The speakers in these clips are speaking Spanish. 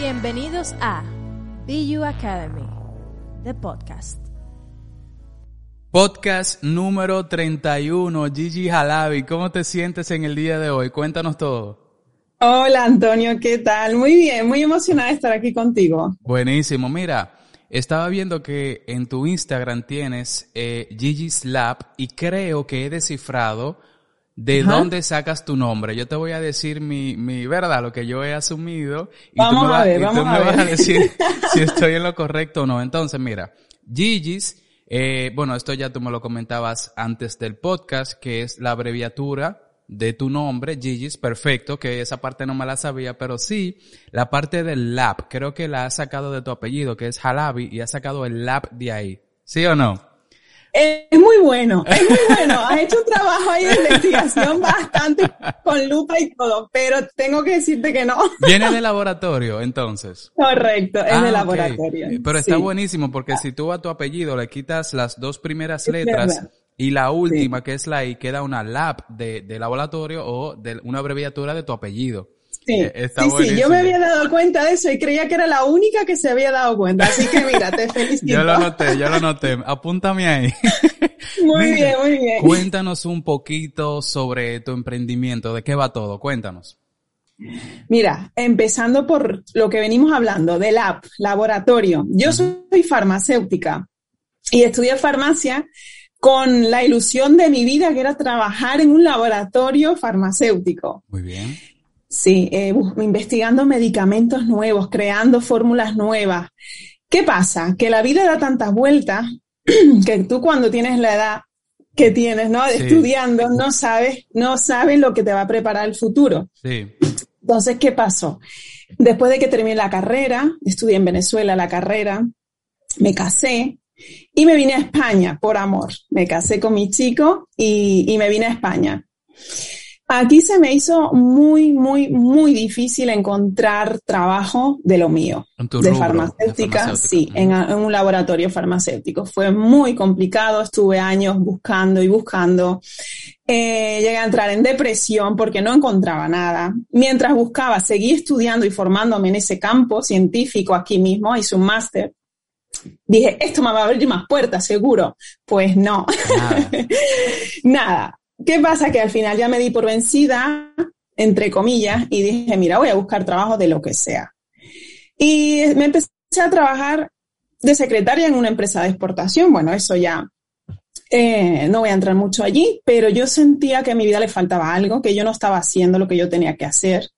Bienvenidos a BU Academy, the podcast. Podcast número 31, Gigi Jalabi. ¿Cómo te sientes en el día de hoy? Cuéntanos todo. Hola Antonio, ¿qué tal? Muy bien, muy emocionada de estar aquí contigo. Buenísimo. Mira, estaba viendo que en tu Instagram tienes eh, Gigi's Lab y creo que he descifrado de dónde sacas tu nombre. Yo te voy a decir mi, mi verdad, lo que yo he asumido. Y vamos tú me, a vas, ver, y a vas decir si estoy en lo correcto o no. Entonces, mira, Gigi's, eh, bueno, esto ya tú me lo comentabas antes del podcast, que es la abreviatura de tu nombre, Gigi's, perfecto, que esa parte no me la sabía, pero sí, la parte del lab, creo que la has sacado de tu apellido, que es Jalabi, y has sacado el lab de ahí. ¿Sí o no? Es muy bueno, es muy bueno. Has hecho un trabajo ahí de investigación bastante con lupa y todo, pero tengo que decirte que no. Viene de laboratorio, entonces. Correcto, es Ah, de laboratorio. Pero está Sí. buenísimo porque si tú a tu apellido le quitas las dos primeras Es letras verdad. y la última, que es la I, queda una lab de, de laboratorio o de una abreviatura de tu apellido. Sí, Eh, está sí, sí, yo me había dado cuenta de eso y creía que era la única que se había dado cuenta. Así que mira, te felicito. Yo lo noté, yo lo noté. Apúntame ahí. Muy Mira, bien, muy bien. Cuéntanos un poquito sobre tu emprendimiento. ¿De qué va todo? Cuéntanos. Mira, empezando por lo que venimos hablando, del lab, laboratorio. Yo soy farmacéutica y estudié farmacia con la ilusión de mi vida, que era trabajar en un laboratorio farmacéutico. Muy bien. Sí, eh, investigando medicamentos nuevos, creando fórmulas nuevas. ¿Qué pasa? Que la vida da tantas vueltas que tú cuando tienes la edad que tienes, ¿no? De Sí. Estudiando, no sabes, no sabes lo que te va a preparar el futuro. Sí. Entonces, ¿qué pasó? Después de que terminé la carrera, estudié en Venezuela la carrera, me casé y me vine a España por amor. Me casé con mi chico y, y me vine a España. Aquí se me hizo muy, muy, muy difícil encontrar trabajo de lo mío, de rubro, de farmacéutica, farmacéutica. sí, en, en un laboratorio farmacéutico. Fue muy complicado, estuve años buscando y buscando. Eh, llegué a entrar en depresión porque no encontraba nada. Mientras buscaba, seguí estudiando y formándome en ese campo científico aquí mismo, hice un máster. Dije, esto me va a abrir más puertas, seguro. Pues no, Nada. nada. ¿Qué pasa? Que al final ya me di por vencida, entre comillas, y dije, mira, voy a buscar trabajo de lo que sea. Y me empecé a trabajar de secretaria en una empresa de exportación. Bueno, eso ya eh, no voy a entrar mucho allí, pero yo sentía que a mi vida le faltaba algo, que yo no estaba haciendo lo que yo tenía que hacer.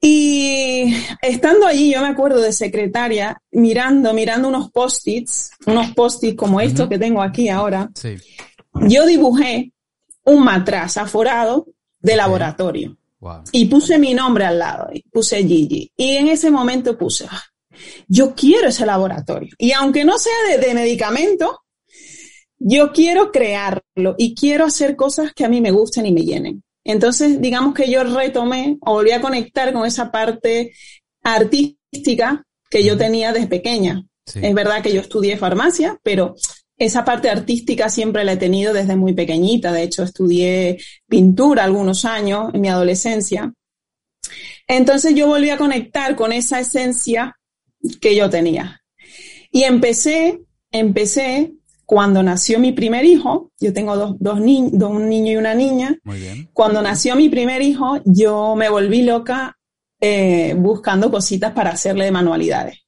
Y estando allí, yo me acuerdo de secretaria, mirando, mirando unos post-its, unos post-its como estos Ujú. que tengo aquí ahora, Sí. yo dibujé un matraz aforado de laboratorio Wow. y puse mi nombre al lado, y puse Gigi. Y en ese momento puse, "Ah, yo quiero ese laboratorio. Y aunque no sea de, de medicamento, yo quiero crearlo y quiero hacer cosas que a mí me gusten y me llenen. Entonces, digamos que yo retomé o volví a conectar con esa parte artística que yo tenía desde pequeña. Sí. Es verdad que yo estudié farmacia, pero esa parte artística siempre la he tenido desde muy pequeñita. De hecho, estudié pintura algunos años en mi adolescencia. Entonces yo volví a conectar con esa esencia que yo tenía. Y empecé, empecé cuando nació mi primer hijo. Yo tengo dos, dos niños, un niño y una niña. Muy bien. Cuando nació mi primer hijo, yo me volví loca eh, buscando cositas para hacerle de manualidades.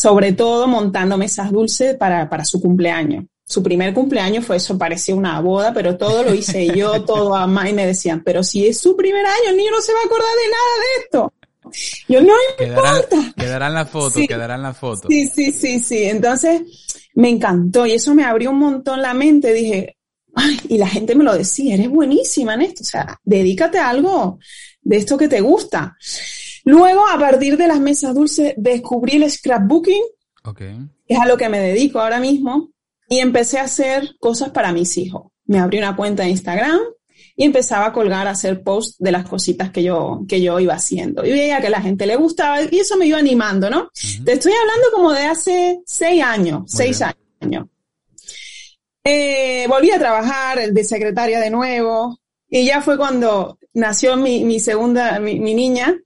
Sobre todo montando mesas dulces para, para su cumpleaños. Su primer cumpleaños fue eso, parecía una boda, pero todo lo hice yo, todo a mano, y me decían, pero si es su primer año, el niño no se va a acordar de nada de esto. Yo no importa. quedará en la foto, Sí. quedará en la foto. Sí, sí, sí, sí. Entonces me encantó y eso me abrió un montón la mente. Dije, ay, y la gente me lo decía, eres buenísima en esto. O sea, dedícate a algo de esto que te gusta. Luego, a partir de las mesas dulces, descubrí el scrapbooking, Ok. que es a lo que me dedico ahora mismo, y empecé a hacer cosas para mis hijos. Me abrí una cuenta de Instagram y empezaba a colgar, a hacer posts de las cositas que yo, que yo iba haciendo. Y veía que a la gente le gustaba y eso me iba animando, ¿no? Te estoy hablando como de hace seis años, seis bien. años. Eh, volví a trabajar de secretaria de nuevo y ya fue cuando nació mi, mi segunda, mi, mi niña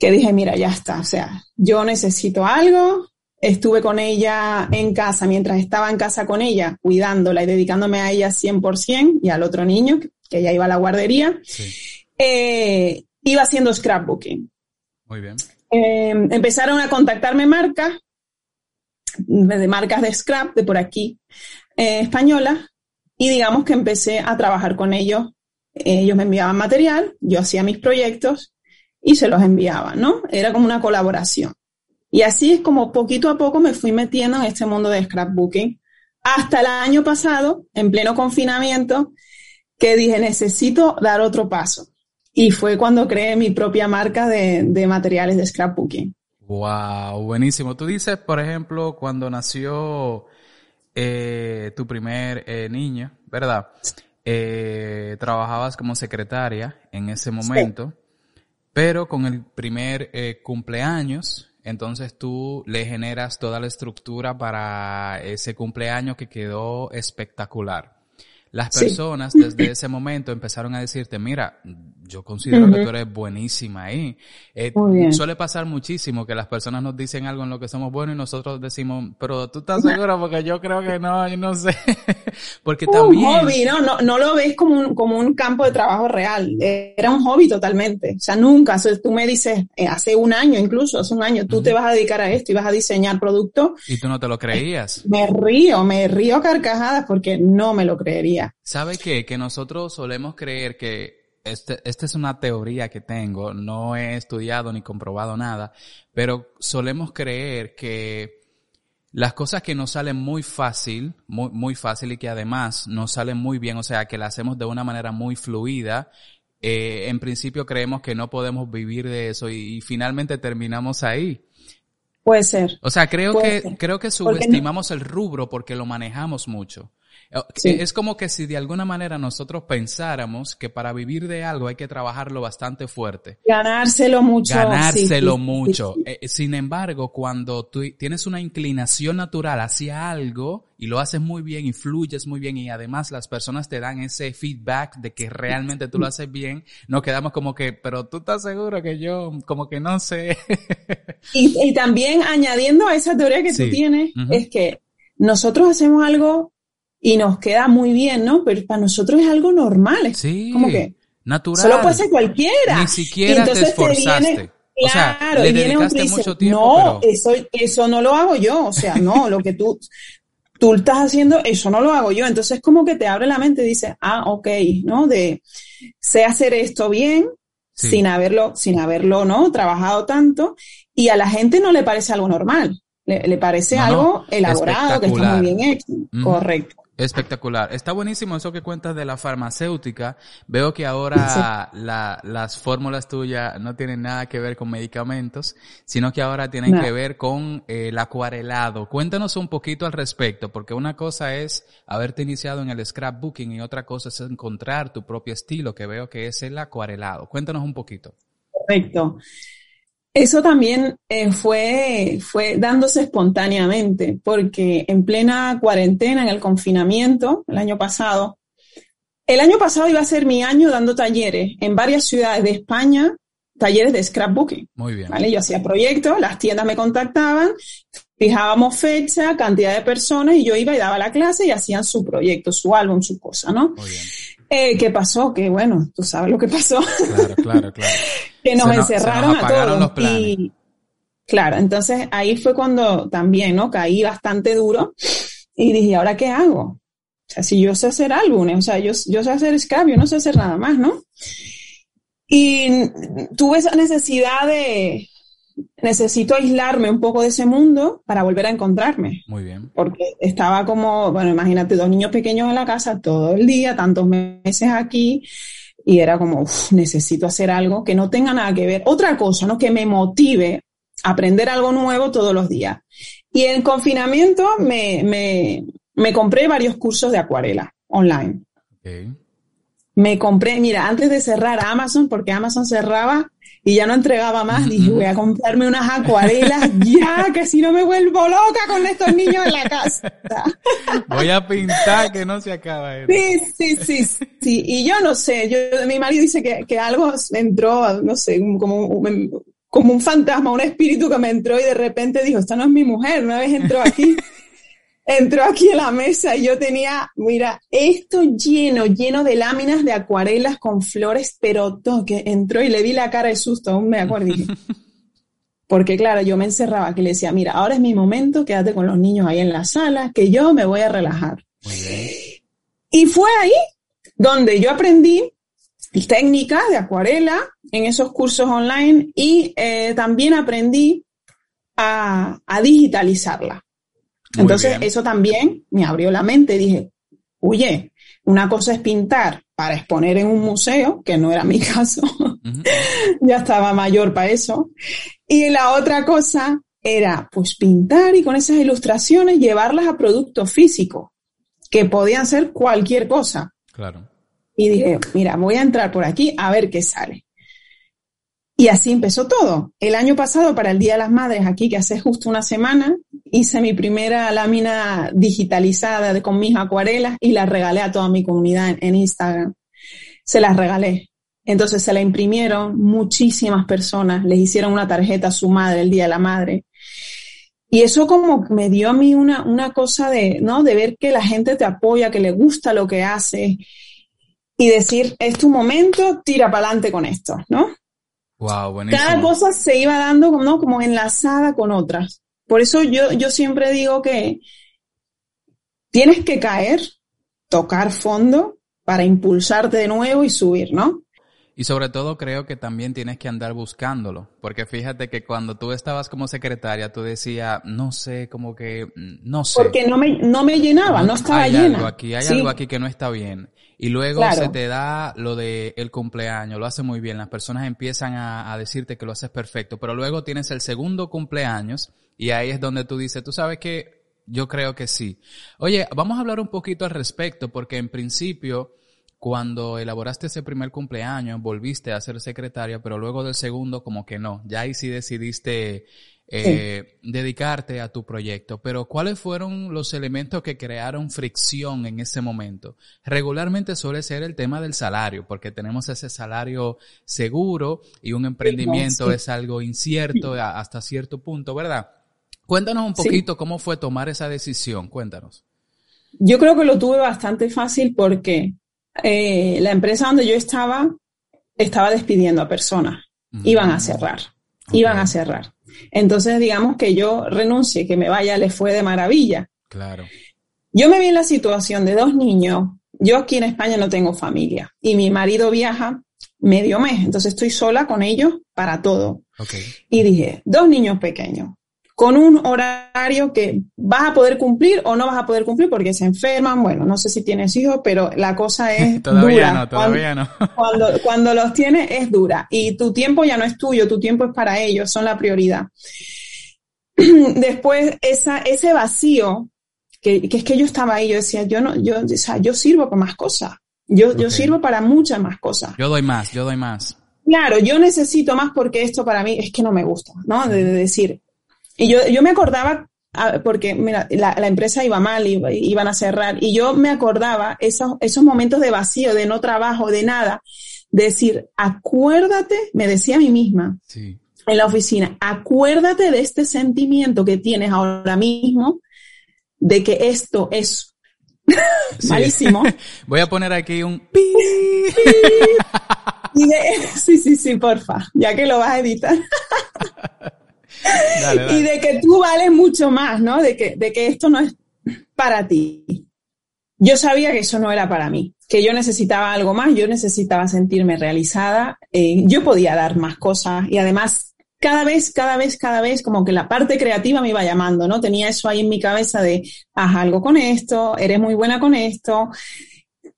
que dije, mira, ya está, o sea, yo necesito algo. Estuve con ella en casa, mientras estaba en casa con ella, cuidándola y dedicándome a ella 100% y al otro niño, que ella iba a la guardería, eh, iba haciendo scrapbooking. Muy bien. Eh, empezaron a contactarme marcas, de marcas de scrap de por aquí, eh, españolas, y digamos que empecé a trabajar con ellos. Ellos me enviaban material, yo hacía mis proyectos y se los enviaba, ¿no? Era como una colaboración. Y así es como poquito a poco me fui metiendo en este mundo de scrapbooking. Hasta el año pasado, en pleno confinamiento, que dije, necesito dar otro paso. Y fue cuando creé mi propia marca de, de materiales de scrapbooking. Wow, buenísimo. Tú dices, por ejemplo, cuando nació eh, tu primer eh, niño, ¿verdad? Eh, trabajabas como secretaria en ese momento, pero con el primer eh, cumpleaños, entonces tú le generas toda la estructura para ese cumpleaños que quedó espectacular. Las personas sí. desde ese momento empezaron a decirte, mira, yo considero uh -huh. que tú eres buenísima ahí. Eh, suele pasar muchísimo que las personas nos dicen algo en lo que somos buenos y nosotros decimos, pero tú estás segura porque yo creo que no, yo no sé. porque un también... hobby, ¿no? ¿no? No lo ves como un, como un campo de trabajo real. Era un hobby totalmente. O sea, nunca. O sea, tú me dices, eh, hace un año incluso, hace un año, tú uh -huh. te vas a dedicar a esto y vas a diseñar productos. Y tú no te lo creías. Me río, me río carcajadas porque no me lo creería. ¿Sabe qué? Que nosotros solemos creer que este, esta es una teoría que tengo, no he estudiado ni comprobado nada, pero solemos creer que las cosas que nos salen muy fácil, muy, muy fácil y que además nos salen muy bien, o sea, que las hacemos de una manera muy fluida, eh, en principio creemos que no podemos vivir de eso y, y finalmente terminamos ahí. Puede ser. O sea, creo que, ser. creo que subestimamos no? el rubro porque lo manejamos mucho. Sí. Es como que si de alguna manera nosotros pensáramos que para vivir de algo hay que trabajarlo bastante fuerte. Ganárselo mucho. Ganárselo sí, mucho. Sí, eh, sin embargo, cuando tú tienes una inclinación natural hacia algo y lo haces muy bien y fluyes muy bien y además las personas te dan ese feedback de que realmente tú lo haces bien, nos quedamos como que, pero tú estás seguro que yo como que no sé. y, y, también añadiendo a esa teoría que tú tienes, uh -huh. es que nosotros hacemos algo y nos queda muy bien, ¿no? Pero para nosotros es algo normal. Sí. Como que natural. Solo puede ser cualquiera. Ni siquiera te esforzaste. Te viene, Claro, o sea, le y viene un dedicaste mucho tiempo, no, pero... eso, eso no lo hago yo, o sea, no, lo que tú, tú estás haciendo, eso no lo hago yo. Entonces como que te abre la mente y dices, ah, ok, ¿no? De, sé hacer esto bien, sí. sin haberlo, sin haberlo, ¿no? Trabajado tanto, y a la gente no le parece algo normal. Le, le parece no, algo no, elaborado, que está muy bien hecho. Mm. Correcto. Espectacular. Está buenísimo eso que cuentas de la farmacéutica. Veo que ahora la, las fórmulas tuyas no tienen nada que ver con medicamentos, sino que ahora tienen no. que ver con eh, el acuarelado. Cuéntanos un poquito al respecto, porque una cosa es haberte iniciado en el scrapbooking y otra cosa es encontrar tu propio estilo, que veo que es el acuarelado. Cuéntanos un poquito. Correcto. Eso también eh, fue, fue dándose espontáneamente, porque en plena cuarentena, en el confinamiento, el año pasado, el año pasado iba a ser mi año dando talleres en varias ciudades de España, talleres de scrapbooking. Muy bien. ¿vale? Yo hacía proyectos, las tiendas me contactaban, fijábamos fecha, cantidad de personas y yo iba y daba la clase y hacían su proyecto, su álbum, su cosa, ¿no? Muy bien. Eh, ¿Qué pasó? Que bueno, tú sabes lo que pasó. Claro, claro, claro. que nos se encerraron nos a todos. Los planes. Y claro, entonces ahí fue cuando también, ¿no? Caí bastante duro y dije, ¿ahora qué hago? O sea, si yo sé hacer álbumes, o sea, yo, yo sé hacer scrap, yo no sé hacer nada más, ¿no? Y tuve esa necesidad de, necesito aislarme un poco de ese mundo para volver a encontrarme. Muy bien. Porque estaba como, bueno, imagínate, dos niños pequeños en la casa todo el día, tantos meses aquí, y era como, uf, necesito hacer algo que no tenga nada que ver, otra cosa, ¿no? Que me motive a aprender algo nuevo todos los días. Y en confinamiento me, me, me compré varios cursos de acuarela online. Okay. Me compré, mira, antes de cerrar Amazon, porque Amazon cerraba y ya no entregaba más, dije, voy a comprarme unas acuarelas ya, que si no me vuelvo loca con estos niños en la casa. Voy a pintar que no se acaba. Sí, sí, sí, sí. Y yo no sé, yo, mi marido dice que, que algo entró, no sé, como como un fantasma, un espíritu que me entró y de repente dijo, esta no es mi mujer, una vez entró aquí, entró aquí en la mesa y yo tenía, mira, esto lleno, lleno de láminas de acuarelas con flores, pero todo, que entró y le vi la cara de susto, aún me acuerdo. Porque claro, yo me encerraba que le decía, mira, ahora es mi momento, quédate con los niños ahí en la sala, que yo me voy a relajar. Y fue ahí donde yo aprendí técnicas de acuarela en esos cursos online y eh, también aprendí a, digitalizarla. Entonces, eso también me abrió la mente. Dije, oye, una cosa es pintar para exponer en un museo, que no era mi caso, ya estaba mayor para eso. Y la otra cosa era, pues, pintar y con esas ilustraciones llevarlas a productos físicos, que podían ser cualquier cosa. Claro. Y dije, mira, voy a entrar por aquí a ver qué sale. Y así empezó todo. El año pasado, para el Día de las Madres, aquí, que hace justo una semana, hice mi primera lámina digitalizada de, con mis acuarelas y la regalé a toda mi comunidad en, Instagram. Se las regalé. Entonces se la imprimieron muchísimas personas, les hicieron una tarjeta a su madre el Día de la Madre. Y eso como me dio a mí una, una cosa de, ¿no? De ver que la gente te apoya, que le gusta lo que haces y decir, es tu momento, tira para adelante con esto, ¿no? Wow, buenísimo. Cada cosa se iba dando ¿no? como enlazada con otras. Por eso yo, yo siempre digo que tienes que caer, tocar fondo para impulsarte de nuevo y subir, ¿no? Y sobre todo creo que también tienes que andar buscándolo, porque fíjate que cuando tú estabas como secretaria, tú decías, no sé, como que, mm, no sé. Porque no me, no me llenaba, no, estaba hay llena. Algo aquí, hay algo aquí que no está bien. Y luego se te da lo de el cumpleaños, lo hace muy bien, las personas empiezan a, a, decirte que lo haces perfecto, pero luego tienes el segundo cumpleaños y ahí es donde tú dices, tú sabes que yo creo que sí. Oye, vamos a hablar un poquito al respecto, porque en principio, cuando elaboraste ese primer cumpleaños, volviste a ser secretaria, pero luego del segundo como que no, ya ahí sí decidiste eh, dedicarte a tu proyecto. Pero ¿cuáles fueron los elementos que crearon fricción en ese momento? Regularmente suele ser el tema del salario, porque tenemos ese salario seguro y un emprendimiento es algo incierto hasta cierto punto, ¿verdad? Cuéntanos un poquito cómo fue tomar esa decisión, cuéntanos. Yo creo que lo tuve bastante fácil porque eh, la empresa donde yo estaba estaba despidiendo a personas, iban a cerrar, iban a cerrar. Entonces, digamos que yo renuncie, que me vaya, le fue de maravilla. Claro. Yo me vi en la situación de dos niños. Yo aquí en España no tengo familia y mi marido viaja medio mes, entonces estoy sola con ellos para todo. Okay. Y dije, dos niños pequeños, con un horario que vas a poder cumplir o no vas a poder cumplir porque se enferman. Bueno, no sé si tienes hijos, pero la cosa es todavía dura. No, todavía cuando, no. cuando, cuando los tienes es dura y tu tiempo ya no es tuyo, tu tiempo es para ellos, son la prioridad. Después, esa, ese vacío, que, que, es que yo estaba ahí, yo decía, yo no, yo, o sea, yo sirvo para más cosas. Yo, okay. yo sirvo para muchas más cosas. Yo doy más, yo doy más. Claro, yo necesito más porque esto para mí es que no me gusta, ¿no? De, de decir, y yo, yo me acordaba, porque mira, la, la empresa iba mal, iba, iban a cerrar, y yo me acordaba esos, esos momentos de vacío, de no trabajo, de nada, de decir, acuérdate, me decía a mí misma sí. en la oficina, acuérdate de este sentimiento que tienes ahora mismo, de que esto es sí. malísimo. Voy a poner aquí un pi. sí, sí, sí, porfa, ya que lo vas a editar. Dale, dale. y de que tú vales mucho más, ¿no? De que, de que esto no es para ti. Yo sabía que eso no era para mí, que yo necesitaba algo más, yo necesitaba sentirme realizada, eh, yo podía dar más cosas y además cada vez, cada vez, cada vez como que la parte creativa me iba llamando, ¿no? Tenía eso ahí en mi cabeza de, haz algo con esto, eres muy buena con esto.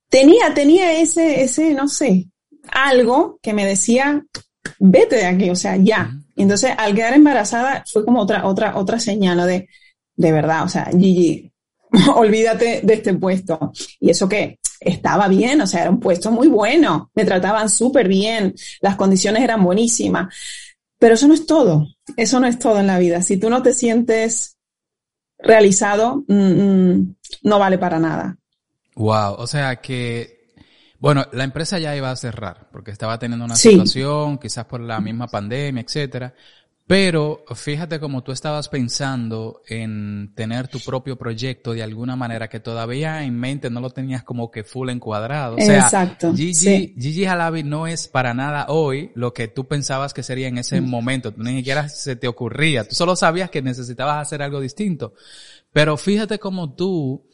Tenía, tenía ese, ese, no sé, algo que me decía, vete de aquí, o sea, ya. Entonces, al quedar embarazada, fue como otra, otra, otra señal. De, de verdad, o sea, Gigi, olvídate de este puesto. Y eso que estaba bien, o sea, era un puesto muy bueno, me trataban súper bien, las condiciones eran buenísimas. Pero eso no es todo, eso no es todo en la vida. Si tú no te sientes realizado, mmm, no vale para nada. Wow, o sea que Bueno, la empresa ya iba a cerrar porque estaba teniendo una situación, quizás por la misma pandemia, etcétera. Pero fíjate como tú estabas pensando en tener tu propio proyecto de alguna manera que todavía en mente no lo tenías como que full encuadrado. O sea, Exacto. Gigi, Gigi Halabi no es para nada hoy lo que tú pensabas que sería en ese mm. momento. Ni siquiera se te ocurría. Tú solo sabías que necesitabas hacer algo distinto. Pero fíjate como tú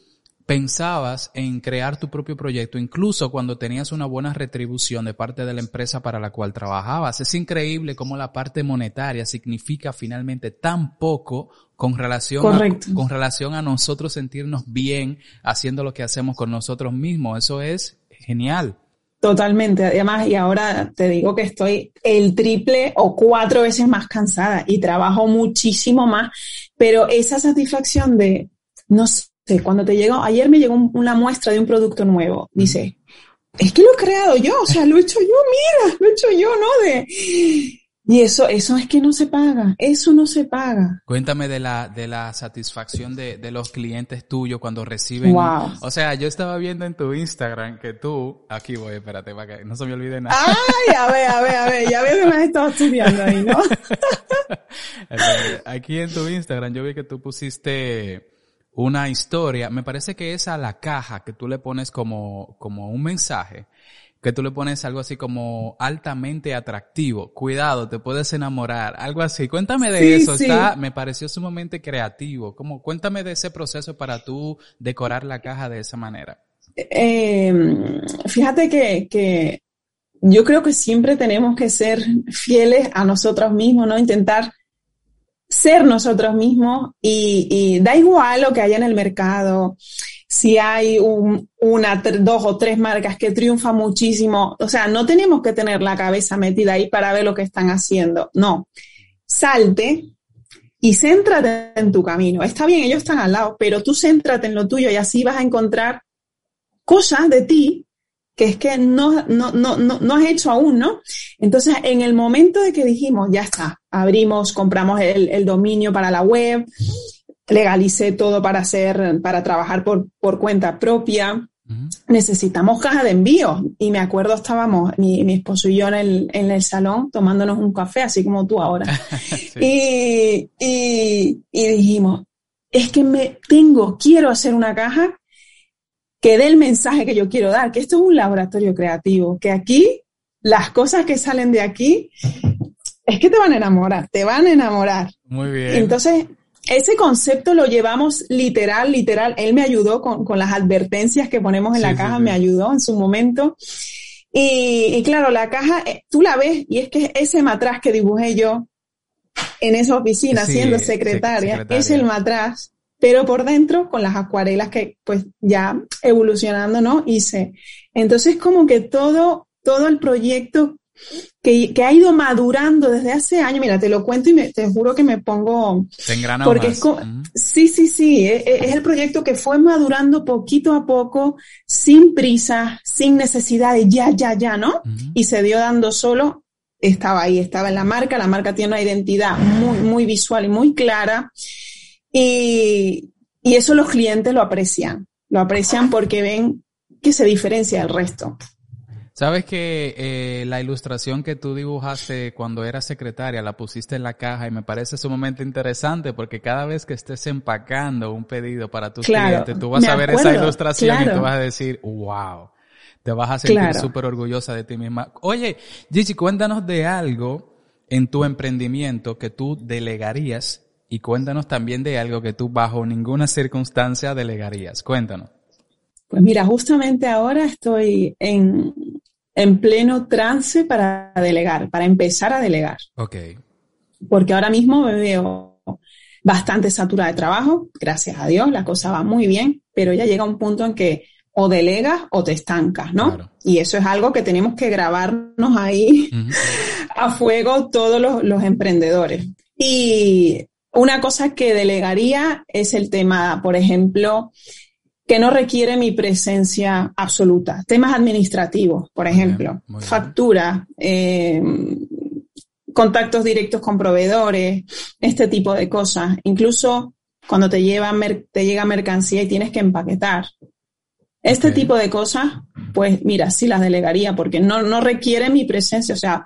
pensabas en crear tu propio proyecto, incluso cuando tenías una buena retribución de parte de la empresa para la cual trabajabas. Es increíble cómo la parte monetaria significa finalmente tan poco con relación, a, con relación a nosotros sentirnos bien haciendo lo que hacemos con nosotros mismos. Eso es genial. Totalmente. Además, y ahora te digo que estoy el triple o cuatro veces más cansada y trabajo muchísimo más, pero esa satisfacción de, no sé, cuando te llegó, ayer me llegó una muestra de un producto nuevo, dice, es que lo he creado yo, o sea, lo he hecho yo, mira, lo he hecho yo, ¿no? De, y eso, eso es que no se paga, eso no se paga. Cuéntame de la, de la satisfacción de, de los clientes tuyos cuando reciben. Wow. O sea, yo estaba viendo en tu Instagram que tú, aquí voy, espérate, para que no se me olvide nada. Ay, a ver, a ver, a ver, ya veo que me has estado estudiando ahí, ¿no? aquí en tu Instagram yo vi que tú pusiste una historia, me parece que es a la caja que tú le pones como, como un mensaje, que tú le pones algo así como altamente atractivo, cuidado, te puedes enamorar, algo así. Cuéntame de eso, está, me pareció sumamente creativo. Como, cuéntame de ese proceso para tú decorar la caja de esa manera. Eh, fíjate que, que yo creo que siempre tenemos que ser fieles a nosotros mismos, ¿no? Intentar ser nosotros mismos y, da igual lo que haya en el mercado, si hay una, dos o tres marcas que triunfan muchísimo, o sea, no tenemos que tener la cabeza metida ahí para ver lo que están haciendo, no, salte y céntrate en tu camino. Está bien, ellos están al lado, pero tú céntrate en lo tuyo y así vas a encontrar cosas de ti que es que no, no, no, no, has hecho aún, ¿no? Entonces, en el momento de que dijimos, ya está, abrimos, compramos el, dominio para la web, legalicé todo para hacer, para trabajar por, por cuenta propia, necesitamos caja de envío. Y me acuerdo, estábamos, mi, mi esposo y yo en el, en el, salón tomándonos un café, así como tú ahora. y, y, y dijimos, es que me tengo, quiero hacer una caja que dé el mensaje que yo quiero dar, que esto es un laboratorio creativo, que aquí las cosas que salen de aquí es que te van a enamorar, te van a enamorar. Muy bien. Entonces, ese concepto lo llevamos literal, literal. Él me ayudó con, con las advertencias que ponemos en la caja, me ayudó en su momento. Y, claro, la caja, eh, tú la ves y es que ese matraz que dibujé yo en esa oficina siendo secretaria, secretaria, es el matraz pero por dentro con las acuarelas que pues ya evolucionando, ¿no? Hice. Entonces como que todo, todo el proyecto que, que, ha ido madurando desde hace años, mira, te lo cuento y me, te juro que me pongo... Te porque es Sí, sí, sí, es, e, es, el proyecto que fue madurando poquito a poco, sin prisa, sin necesidad de ya, ya, ya, ¿no? Y se dio dando solo, estaba ahí, estaba en la marca, la marca tiene una identidad muy, muy visual y muy clara. Y, y eso los clientes lo aprecian, lo aprecian porque ven que se diferencia del resto. Sabes que eh, la ilustración que tú dibujaste cuando eras secretaria la pusiste en la caja y me parece sumamente interesante porque cada vez que estés empacando un pedido para tus clientes, tú vas a ver esa ilustración y tú vas a decir, wow, te vas a sentir súper orgullosa de ti misma. Oye, Gigi, cuéntanos de algo en tu emprendimiento que tú delegarías y cuéntanos también de algo que tú bajo ninguna circunstancia delegarías. Cuéntanos. Pues mira, justamente ahora estoy en, en pleno trance para delegar, para empezar a delegar. Ok. Porque ahora mismo me veo bastante saturada de trabajo, gracias a Dios, la cosa va muy bien, pero ya llega un punto en que o delegas o te estancas, ¿no? Y eso es algo que tenemos que grabarnos ahí a fuego todos los, los emprendedores. Y una cosa que delegaría es el tema, por ejemplo, que no requiere mi presencia absoluta. Temas administrativos, por ejemplo, factura, eh, contactos directos con proveedores, este tipo de cosas. Incluso cuando te, lleva te llega mercancía y tienes que empaquetar. Este tipo de cosas, pues mira, sí las delegaría porque no, no requiere mi presencia. O sea,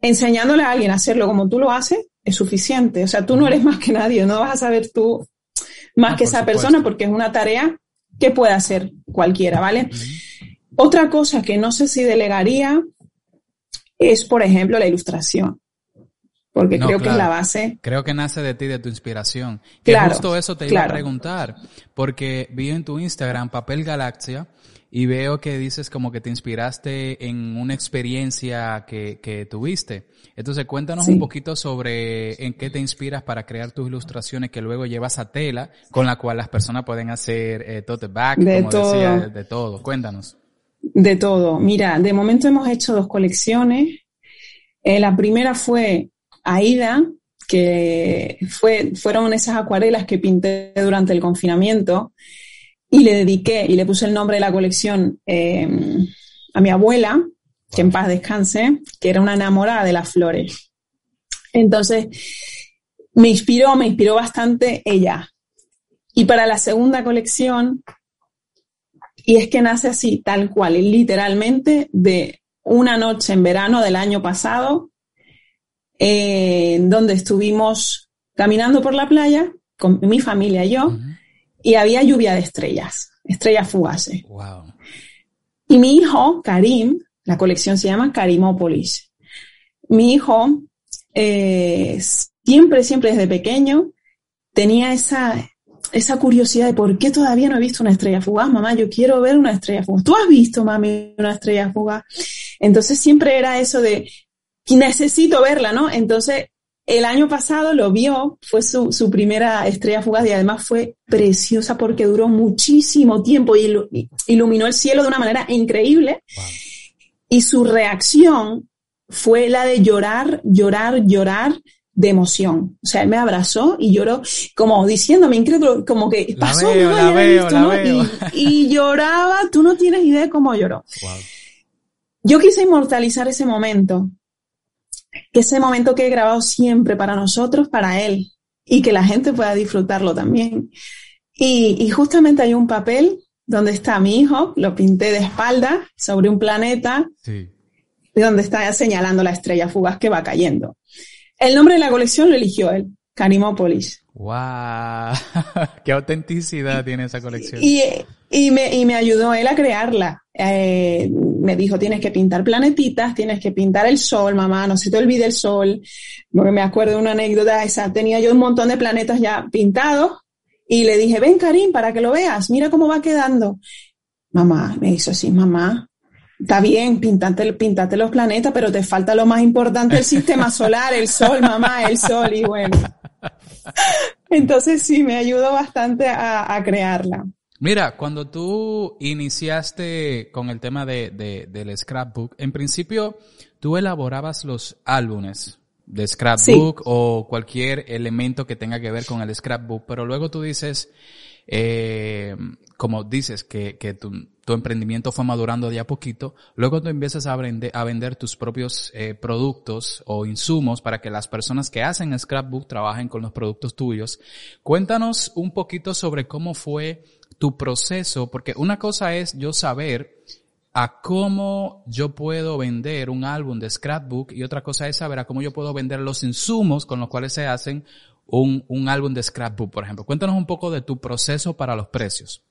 enseñándole a alguien a hacerlo como tú lo haces es suficiente. O sea, tú no eres más que nadie, no vas a saber tú más que esa persona porque es una tarea que puede hacer cualquiera, ¿vale? Otra cosa que no sé si delegaría es, por ejemplo, la ilustración. Porque creo que es la base. Creo que nace de ti, de tu inspiración. Que claro, justo eso te iba a preguntar. Porque vi en tu Instagram Papel Galaxia y veo que dices como que te inspiraste en una experiencia que, que tuviste. Entonces cuéntanos un poquito sobre en qué te inspiras para crear tus ilustraciones que luego llevas a tela, con la cual las personas pueden hacer eh, tote back, de como todo. decía, de todo. Cuéntanos. De todo. Mira, de momento hemos hecho dos colecciones. Eh, la primera fue Aida, que fue, fueron esas acuarelas que pinté durante el confinamiento y le dediqué y le puse el nombre de la colección eh, a mi abuela, que en paz descanse, que era una enamorada de las flores. Entonces, me inspiró, me inspiró bastante ella. Y para la segunda colección, y es que nace así, tal cual, literalmente de una noche en verano del año pasado, eh, donde estuvimos caminando por la playa con mi familia y yo, y había lluvia de estrellas, estrellas fugaces. Y mi hijo, Karim, la colección se llama Karimópolis. Mi hijo, eh, siempre, siempre desde pequeño, tenía esa, esa curiosidad de por qué todavía no he visto una estrella fugaz. Mamá, yo quiero ver una estrella fugaz. ¿Tú has visto, mami, una estrella fugaz? Entonces siempre era eso de, necesito verla, ¿no? Entonces, el año pasado lo vio, fue su, su, primera estrella fugaz y además fue preciosa porque duró muchísimo tiempo y iluminó el cielo de una manera increíble. Y su reacción fue la de llorar, llorar, llorar de emoción. O sea, él me abrazó y lloró como diciéndome increíble, como que pasó, Y, lloraba, tú no tienes idea de cómo lloró. Yo quise inmortalizar ese momento, que ese momento que he grabado siempre para nosotros, para él, y que la gente pueda disfrutarlo también. Y, y justamente hay un papel donde está mi hijo, lo pinté de espalda sobre un planeta, sí. donde está señalando la estrella fugaz que va cayendo. El nombre de la colección lo eligió él, Canimópolis. ¡Wow! ¡Qué autenticidad tiene esa colección! Y, y, me, y me ayudó él a crearla. Eh, me dijo, tienes que pintar planetitas, tienes que pintar el sol, mamá, no se te olvide el sol. Porque me acuerdo de una anécdota, esa, tenía yo un montón de planetas ya pintados y le dije, ven Karim, para que lo veas, mira cómo va quedando. Mamá, me hizo así, mamá, está bien, pintate, pintate los planetas, pero te falta lo más importante, el sistema solar, el sol, mamá, el sol, y bueno. Entonces sí, me ayudó bastante a, a crearla. Mira, cuando tú iniciaste con el tema de, de, del scrapbook, en principio tú elaborabas los álbumes de scrapbook o cualquier elemento que tenga que ver con el scrapbook, pero luego tú dices, eh, como dices que, que tu, tu, emprendimiento fue madurando de a poquito, luego tú empiezas a vender, a vender tus propios eh, productos o insumos para que las personas que hacen scrapbook trabajen con los productos tuyos. Cuéntanos un poquito sobre cómo fue tu proceso, porque una cosa es yo saber a cómo yo puedo vender un álbum de scrapbook y otra cosa es saber a cómo yo puedo vender los insumos con los cuales se hacen un, un álbum de scrapbook, por ejemplo. Cuéntanos un poco de tu proceso para los precios.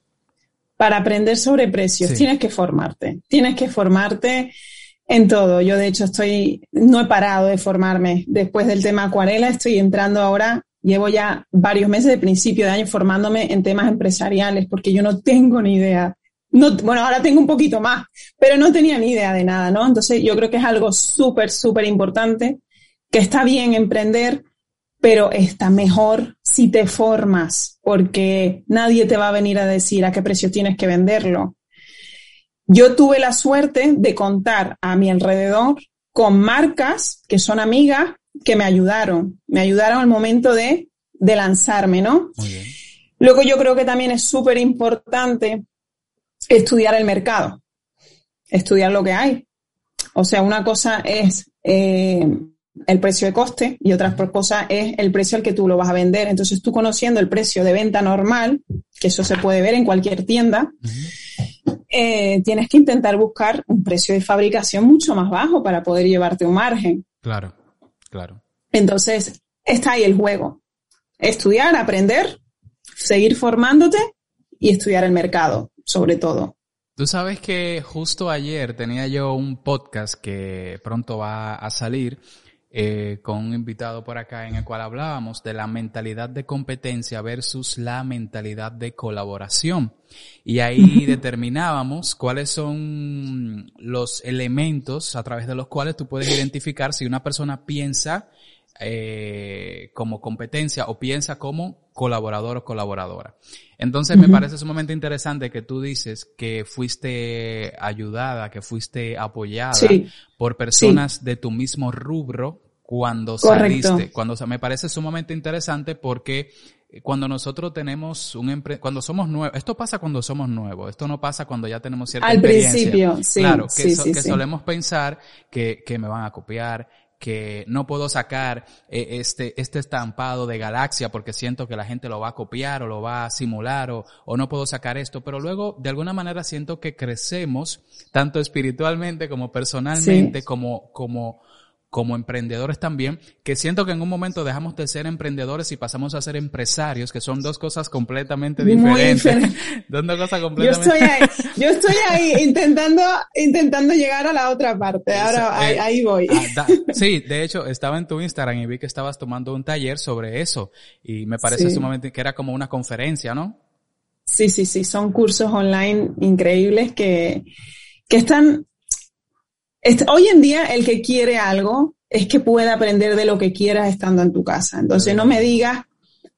Para aprender sobre precios tienes que formarte, tienes que formarte en todo. Yo de hecho estoy, no he parado de formarme. Después del tema acuarela estoy entrando ahora, llevo ya varios meses de principio de año formándome en temas empresariales porque yo no tengo ni idea no, bueno, ahora tengo un poquito más, pero no tenía ni idea de nada, ¿no? Entonces yo creo que es algo súper, súper importante, que está bien emprender, pero está mejor si te formas, porque nadie te va a venir a decir a qué precio tienes que venderlo. Yo tuve la suerte de contar a mi alrededor con marcas que son amigas que me ayudaron, me ayudaron al momento de, de lanzarme, ¿no? Luego yo creo que también es súper importante estudiar el mercado, estudiar lo que hay. O sea, una cosa es eh, el precio de coste y otra cosa es el precio al que tú lo vas a vender. Entonces, tú conociendo el precio de venta normal, que eso se puede ver en cualquier tienda, eh, tienes que intentar buscar un precio de fabricación mucho más bajo para poder llevarte un margen. Claro, claro. Entonces, está ahí el juego. Estudiar, aprender, seguir formándote y estudiar el mercado, sobre todo. Tú sabes que justo ayer tenía yo un podcast que pronto va a salir eh, con un invitado por acá en el cual hablábamos de la mentalidad de competencia versus la mentalidad de colaboración. Y ahí determinábamos cuáles son los elementos a través de los cuales tú puedes identificar si una persona piensa eh, como competencia o piensa como colaborador o colaboradora. Entonces me parece sumamente interesante que tú dices que fuiste ayudada, que fuiste apoyada por personas de tu mismo rubro cuando saliste. Cuando me parece sumamente interesante porque cuando nosotros tenemos un empre cuando somos nuevos, esto pasa cuando somos nuevos, esto no pasa cuando ya tenemos cierta Al experiencia. principio, sí. Claro, que, sí, que solemos pensar que, que me van a copiar, que no puedo sacar eh, este, este estampado de galaxia porque siento que la gente lo va a copiar o lo va a simular o, o no puedo sacar esto, pero luego de alguna manera siento que crecemos tanto espiritualmente como personalmente, como, como, como emprendedores también, que siento que en un momento dejamos de ser emprendedores y pasamos a ser empresarios, que son dos cosas completamente diferentes. dos cosas completamente Yo estoy ahí, yo estoy ahí intentando, intentando llegar a la otra parte. Ahora ahí, eh, ahí, voy. Ah, sí, de hecho, estaba en tu Instagram y vi que estabas tomando un taller sobre eso y me parece Sí. sumamente que era como una conferencia, ¿no? Sí, sí, sí, son cursos online increíbles que, que están... est- hoy en día el que quiere algo es que pueda aprender de lo que quieras estando en tu casa. Entonces no me digas,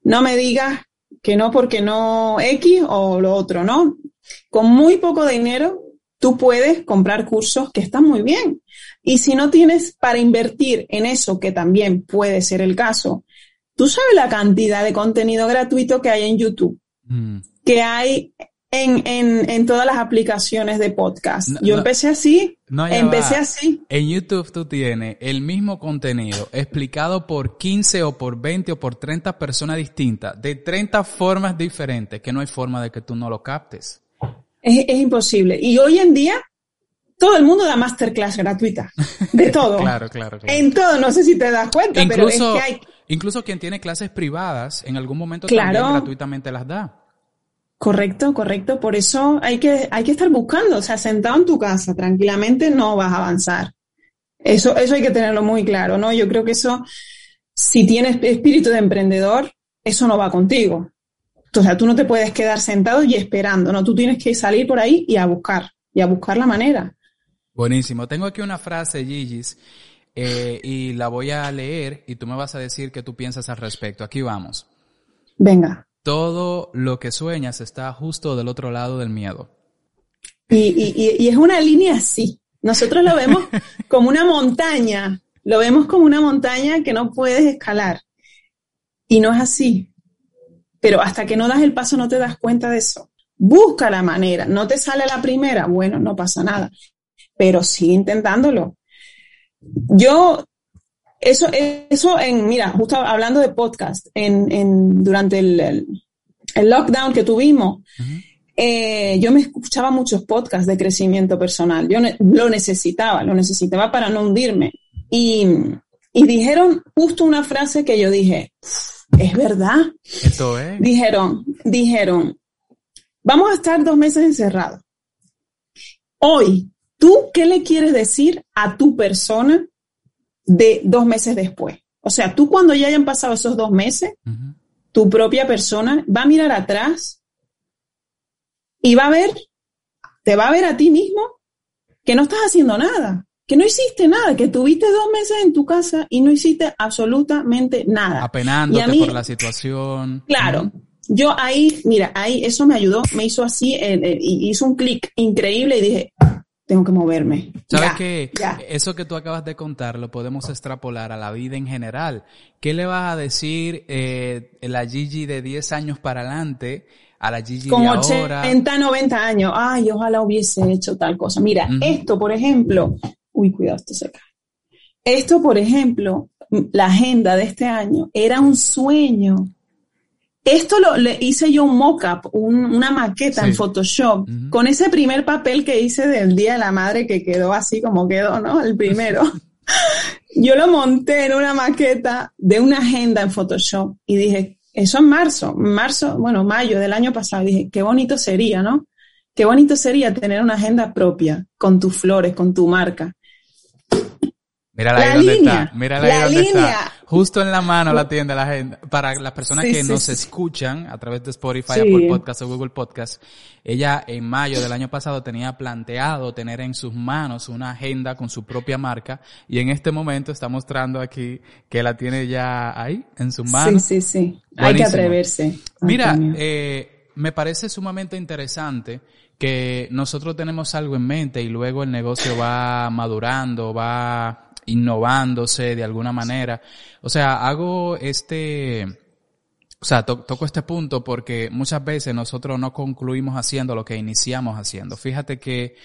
no me digas que no porque no X o lo otro, ¿no? Con muy poco dinero tú puedes comprar cursos que están muy bien. Y si no tienes para invertir en eso, que también puede ser el caso, tú sabes la cantidad de contenido gratuito que hay en YouTube Mm. que hay en, en, en todas las aplicaciones de podcast. No, Yo no. empecé así, No, empecé va. así. En YouTube tú tienes el mismo contenido explicado por 15 o por 20 o por 30 personas distintas, de 30 formas diferentes, que no hay forma de que tú no lo captes. Es, es imposible. Y hoy en día, todo el mundo da masterclass gratuita. De todo. Claro, claro, claro. En todo, no sé si te das cuenta, pero es que hay... incluso quien tiene clases privadas, en algún momento Claro. también gratuitamente las da. Correcto, correcto. Por eso hay que, hay que estar buscando. O sea, sentado en tu casa tranquilamente no vas a avanzar. Eso, eso hay que tenerlo muy claro, ¿no? Yo creo que eso, si tienes espíritu de emprendedor, eso no va contigo. O sea, tú no te puedes quedar sentado y esperando, ¿no? Tú tienes que salir por ahí y a buscar, y a buscar la manera. Buenísimo. Tengo aquí una frase, Gigis, eh, y la voy a leer y tú me vas a decir qué tú piensas al respecto. Aquí vamos. Venga. Todo lo que sueñas está justo del otro lado del miedo. Y, y, y, y es una línea así. Nosotros lo vemos como una montaña, lo vemos como una montaña que no puedes escalar. Y no es así. Pero hasta que no das el paso no te das cuenta de eso. Busca la manera. No te sale la primera, bueno, no pasa nada. Pero sigue intentándolo. Yo, eso, eso en, mira, justo hablando de podcast, en, en, durante el, el, el lockdown que tuvimos, uh -huh. Eh, yo me escuchaba muchos podcasts de crecimiento personal. Yo ne lo necesitaba, lo necesitaba para no hundirme. Y, y dijeron justo una frase que yo dije, es verdad. Esto es. Dijeron, dijeron, vamos a estar dos meses encerrados. Hoy, ¿tú qué le quieres decir a tu persona de dos meses después? O sea, tú cuando ya hayan pasado esos dos meses, uh -huh. tu propia persona va a mirar atrás y va a ver, te va a ver a ti mismo que no estás haciendo nada, que no hiciste nada, que tuviste dos meses en tu casa y no hiciste absolutamente nada. Apenándote mí, por la situación. Claro. Yo ahí, mira, ahí eso me ayudó, me hizo así, eh, eh, hizo un clic increíble y dije, tengo que moverme. ¿Sabes qué? Eso que tú acabas de contar lo podemos extrapolar a la vida en general. ¿Qué le vas a decir eh, la Gigi de 10 años para adelante a la Gigi Con de ahora? 80, 90 años. Ay, ojalá hubiese hecho tal cosa. Mira, uh -huh. esto, por ejemplo, uy, cuidado, esto se cae. Esto, por ejemplo, la agenda de este año era un sueño Esto lo le hice yo un mock-up, una maqueta en Photoshop, con ese primer papel que hice del Día de la Madre que quedó así como quedó, ¿no? El primero. yo lo monté en una maqueta de una agenda en Photoshop y dije, eso en marzo, marzo, bueno, mayo del año pasado, dije, qué bonito sería, ¿no? Qué bonito sería tener una agenda propia, con tus flores, con tu marca. Mira ahí donde está. Mira ahí donde está. Justo en la mano la tienda la agenda. Para las personas que nos escuchan a través de Spotify, Apple Podcast o Google Podcast, ella en mayo del año pasado tenía planteado tener en sus manos una agenda con su propia marca y en este momento está mostrando aquí que la tiene ya ahí en sus manos. Sí, sí, sí. Hay que atreverse. Mira, eh, me parece sumamente interesante que nosotros tenemos algo en mente y luego el negocio va madurando, va innovándose de alguna manera. O sea, hago este, o sea, toco este punto porque muchas veces nosotros no concluimos haciendo lo que iniciamos haciendo. Fíjate que,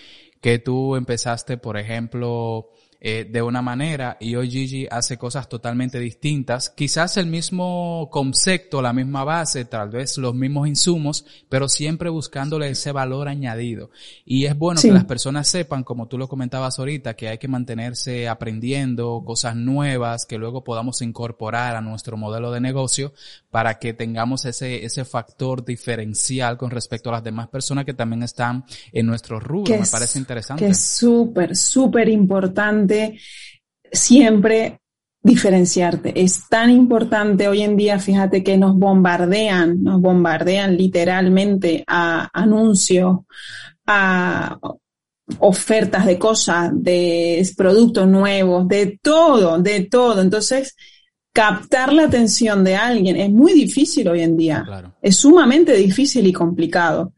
que tú empezaste, por ejemplo, eh, de una manera y hoy Gigi hace cosas totalmente distintas. Quizás el mismo concepto, la misma base, tal vez los mismos insumos, pero siempre buscándole ese valor añadido. Y es bueno que las personas sepan, como tú lo comentabas ahorita, que hay que mantenerse aprendiendo cosas nuevas que luego podamos incorporar a nuestro modelo de negocio para que tengamos ese, ese factor diferencial con respecto a las demás personas que también están en nuestro rubro. Me parece interesante. Que es súper, súper importante siempre diferenciarte. Es tan importante hoy en día, fíjate que nos bombardean, nos bombardean literalmente a anuncios, a ofertas de cosas, de productos nuevos, de todo, de todo. Entonces, captar la atención de alguien es muy difícil hoy en día. Es sumamente difícil y complicado.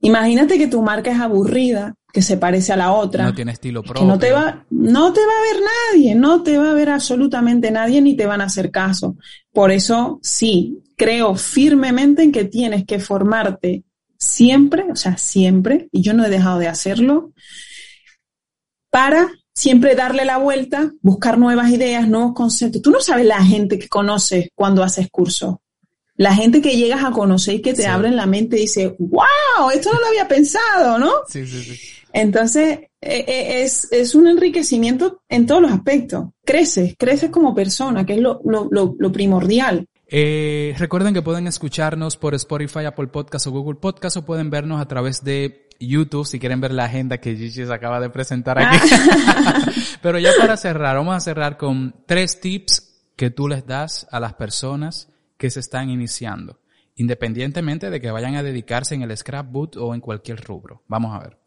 Imagínate que tu marca es aburrida, que se parece a la otra. No tiene estilo propio. no te va, no te va a ver nadie, no te va a ver absolutamente nadie ni te van a hacer caso. Por eso sí, creo firmemente en que tienes que formarte siempre, o sea, siempre, y yo no he dejado de hacerlo, para siempre darle la vuelta, buscar nuevas ideas, nuevos conceptos. Tú no sabes la gente que conoces cuando haces curso. La gente que llegas a conocer y que te abre la mente y dice, wow, esto no lo había pensado, ¿no? Sí, sí, sí. Entonces, eh, eh, es, es, un enriquecimiento en todos los aspectos. Creces, creces como persona, que es lo, lo, lo, primordial. Eh, recuerden que pueden escucharnos por Spotify, Apple Podcast o Google Podcast o pueden vernos a través de YouTube si quieren ver la agenda que Gigi se acaba de presentar aquí. Pero ya para cerrar, vamos a cerrar con tres tips que tú les das a las personas que se están iniciando, independientemente de que vayan a dedicarse en el scrapbook o en cualquier rubro. Vamos a ver.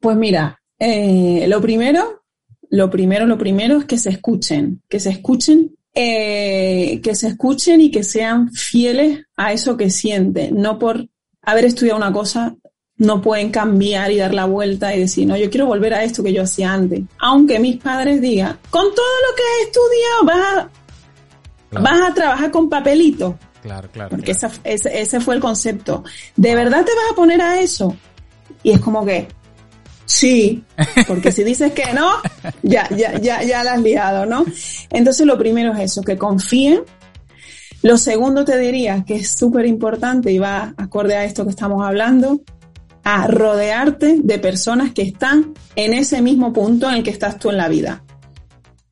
Pues mira, eh, lo primero, lo primero, lo primero es que se escuchen, que se escuchen, eh, que se escuchen y que sean fieles a eso que sienten. No por haber estudiado una cosa, no pueden cambiar y dar la vuelta y decir, no, yo quiero volver a esto que yo hacía antes. Aunque mis padres digan, con todo lo que he estudiado, vas a, vas a trabajar con papelito. Claro, claro. Porque ese, ese fue el concepto. ¿De verdad te vas a poner a eso? Y es como que, Sí, porque si dices que no, ya, ya, ya, ya la has liado, ¿no? Entonces lo primero es eso, que confíen. Lo segundo te diría que es súper importante y va acorde a esto que estamos hablando, a rodearte de personas que están en ese mismo punto en el que estás tú en la vida.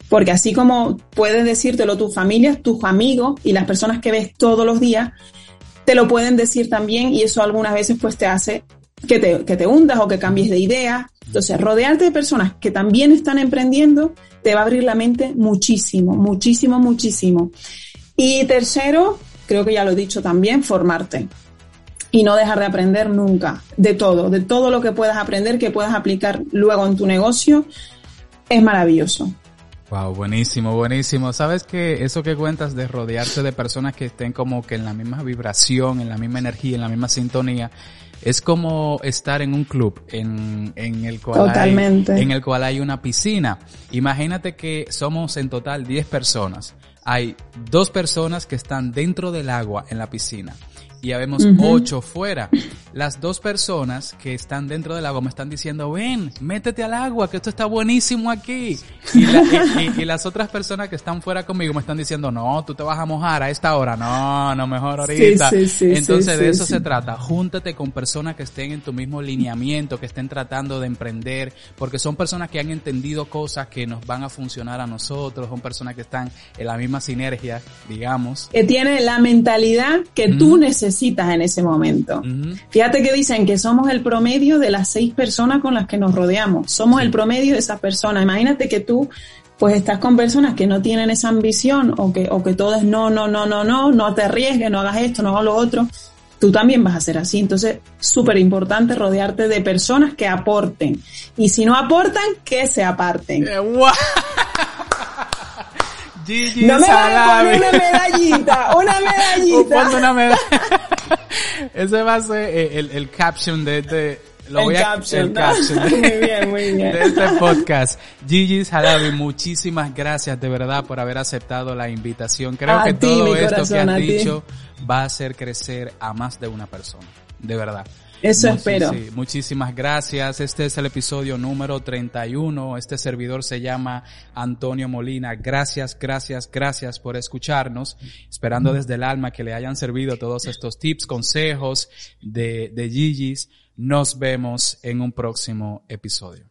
Porque así como puedes decírtelo tu familia, tus amigos y las personas que ves todos los días, te lo pueden decir también y eso algunas veces pues te hace que te, que te hundas o que cambies de idea. Entonces, rodearte de personas que también están emprendiendo te va a abrir la mente muchísimo, muchísimo, muchísimo. Y tercero, creo que ya lo he dicho también, formarte. Y no dejar de aprender nunca, de todo, de todo lo que puedas aprender, que puedas aplicar luego en tu negocio, es maravilloso. Wow, buenísimo, buenísimo. Sabes que eso que cuentas de rodearse de personas que estén como que en la misma vibración, en la misma energía, en la misma sintonía, es como estar en un club en, en el cual Hay, en el cual hay una piscina. Imagínate que somos en total 10 personas. Hay dos personas que están dentro del agua en la piscina y habemos ocho fuera. Las dos personas que están dentro del agua me están diciendo, ven, métete al agua, que esto está buenísimo aquí. Y, las otras personas que están fuera conmigo me están diciendo, no, tú te vas a mojar a esta hora. No, no, mejor ahorita. Entonces de eso se trata. Júntate con personas que estén en tu mismo lineamiento, que estén tratando de emprender, porque son personas que han entendido cosas que nos van a funcionar a nosotros, son personas que están en la misma sinergia, digamos. Que tiene la mentalidad que tú necesitas en ese momento. Fíjate que dicen que somos el promedio de las seis personas con las que nos rodeamos. Somos el promedio de esas personas. Imagínate que tú pues estás con personas que no tienen esa ambición o que, o que todo es no, no, no, no, no, no te arriesgues, no hagas esto, no hagas lo otro, tú también vas a ser así. Entonces, súper importante rodearte de personas que aporten. Y si no aportan, que se aparten. Eh, no me a poner una medallita, una medallita. Una medalla. Ese va a ser eh, el, el caption de este, lo voy a, el muy bien, muy bien. De este podcast. Gigi Halabi, muchísimas gracias de verdad por haber aceptado la invitación. Creo que todo esto que has dicho va a hacer crecer a más de una persona. De verdad. Eso espero. muchísimas gracias. Este es el episodio número 31. Este servidor se llama Antonio Molina. Gracias, gracias, gracias por escucharnos. Esperando desde el alma que le hayan servido todos estos tips, consejos de, de Gigi's. Nos vemos en un próximo episodio.